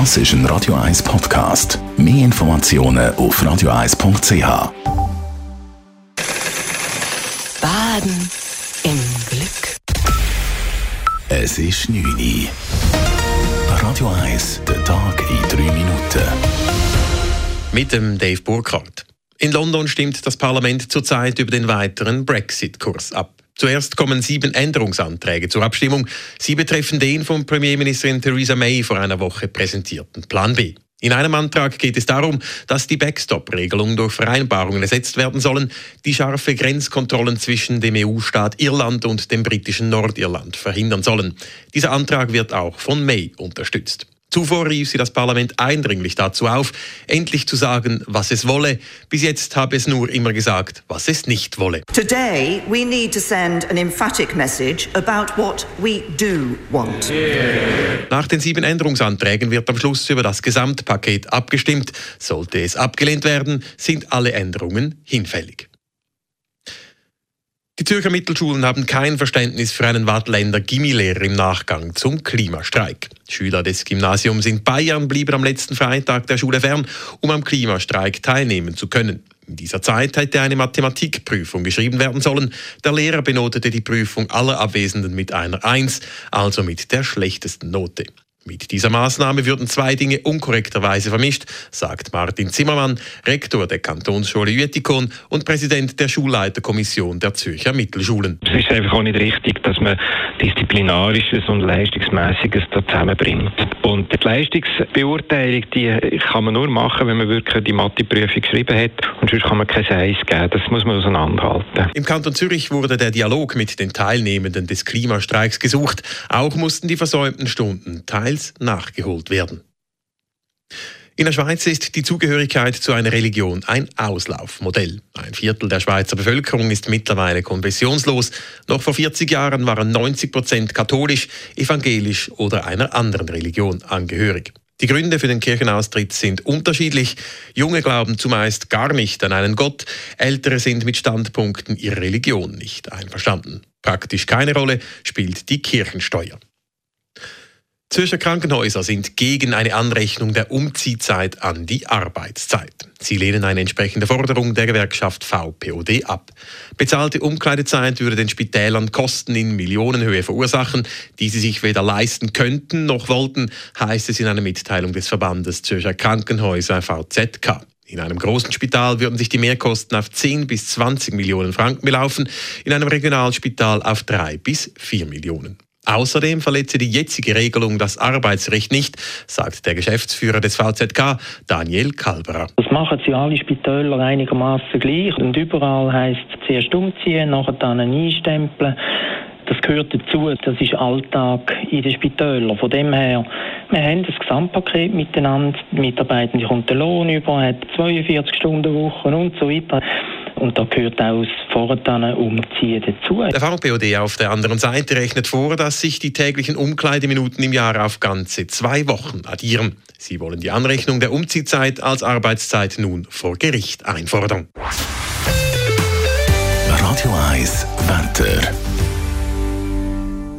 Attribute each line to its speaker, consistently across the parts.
Speaker 1: Das ist ein Radio 1 Podcast. Mehr Informationen auf radio1.ch.
Speaker 2: Baden im Glück.
Speaker 1: Es ist 9 Uhr. Radio 1, der Tag in 3 Minuten.
Speaker 3: Mit dem Dave Burkhardt. In London stimmt das Parlament zurzeit über den weiteren Brexit-Kurs ab. Zuerst kommen sieben Änderungsanträge zur Abstimmung. Sie betreffen den von Premierministerin Theresa May vor einer Woche präsentierten Plan B. In einem Antrag geht es darum, dass die Backstop-Regelung durch Vereinbarungen ersetzt werden sollen, die scharfe Grenzkontrollen zwischen dem EU-Staat Irland und dem britischen Nordirland verhindern sollen. Dieser Antrag wird auch von May unterstützt. Zuvor rief sie das Parlament eindringlich dazu auf, endlich zu sagen, was es wolle. Bis jetzt habe es nur immer gesagt, was es nicht wolle.
Speaker 4: Today, we need to send an emphatic message about what we do want.
Speaker 3: Nach den sieben Änderungsanträgen wird am Schluss über das Gesamtpaket abgestimmt. Sollte es abgelehnt werden, sind alle Änderungen hinfällig. Die Zürcher Mittelschulen haben kein Verständnis für einen Wattländer Gimmilehrer im Nachgang zum Klimastreik. Schüler des Gymnasiums in Bayern blieben am letzten Freitag der Schule fern, um am Klimastreik teilnehmen zu können. In dieser Zeit hätte eine Mathematikprüfung geschrieben werden sollen. Der Lehrer benotete die Prüfung aller Abwesenden mit einer Eins, also mit der schlechtesten Note. Mit dieser Maßnahme würden zwei Dinge unkorrekterweise vermischt, sagt Martin Zimmermann, Rektor der Kantonsschule Jütikon und Präsident der Schulleiterkommission der Zürcher Mittelschulen.
Speaker 5: Es ist einfach auch nicht richtig, dass man Disziplinarisches und Leistungsmäßiges da zusammenbringt. Und die Leistungsbeurteilung, die kann man nur machen, wenn man wirklich die Matheprüfung geschrieben hat und sonst kann man kein Eis geben. Das muss man auseinanderhalten.
Speaker 3: Im Kanton Zürich wurde der Dialog mit den Teilnehmenden des Klimastreiks gesucht. Auch mussten die versäumten Stunden teils teils nachgeholt werden. In der Schweiz ist die Zugehörigkeit zu einer Religion ein Auslaufmodell. Ein Viertel der Schweizer Bevölkerung ist mittlerweile konfessionslos. Noch vor 40 Jahren waren 90 Prozent katholisch, evangelisch oder einer anderen Religion angehörig. Die Gründe für den Kirchenaustritt sind unterschiedlich. Junge glauben zumeist gar nicht an einen Gott, ältere sind mit Standpunkten ihrer Religion nicht einverstanden. Praktisch keine Rolle spielt die Kirchensteuer. Zürcher Krankenhäuser sind gegen eine Anrechnung der Umziehzeit an die Arbeitszeit. Sie lehnen eine entsprechende Forderung der Gewerkschaft VPOD ab. Bezahlte Umkleidezeit würde den Spitälern Kosten in Millionenhöhe verursachen, die sie sich weder leisten könnten noch wollten, heißt es in einer Mitteilung des Verbandes Zürcher Krankenhäuser VZK. In einem großen Spital würden sich die Mehrkosten auf 10 bis 20 Millionen Franken belaufen, in einem Regionalspital auf 3 bis 4 Millionen. Außerdem verletze die jetzige Regelung das Arbeitsrecht nicht, sagt der Geschäftsführer des VZK, Daniel Kalberer.
Speaker 6: Das machen sie alle Spitäler einigermaßen gleich. Und überall heisst es zuerst umziehen, nachher dann einstempeln. Das gehört dazu, das ist Alltag in den Spitälern. Von dem her, wir haben das Gesamtpaket miteinander. Die Mitarbeitende kommt den Lohn über, hat 42 Stunden Woche und so weiter. Und da gehört auch das Vordertanen Umziehen dazu.
Speaker 3: Der VPOD auf der anderen Seite rechnet vor, dass sich die täglichen Umkleideminuten im Jahr auf ganze zwei Wochen addieren. Sie wollen die Anrechnung der Umziehzeit als Arbeitszeit nun vor Gericht einfordern.
Speaker 1: Radio 1 Wetter.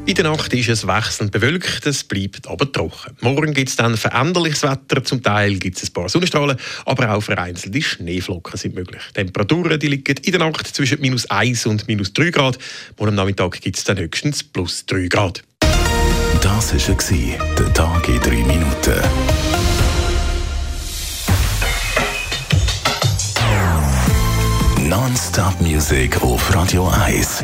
Speaker 3: In der Nacht ist es wechselnd bewölkt, es bleibt aber trocken. Morgen gibt es dann veränderliches Wetter, zum Teil gibt es ein paar Sonnenstrahlen, aber auch vereinzelte Schneeflocken sind möglich. Die Temperaturen die liegen in der Nacht zwischen minus 1 und minus 3 Grad. Morgen Nachmittag gibt es dann höchstens plus 3 Grad.
Speaker 1: Das war der Tag in 3 Minuten. Non-Stop Music auf Radio 1.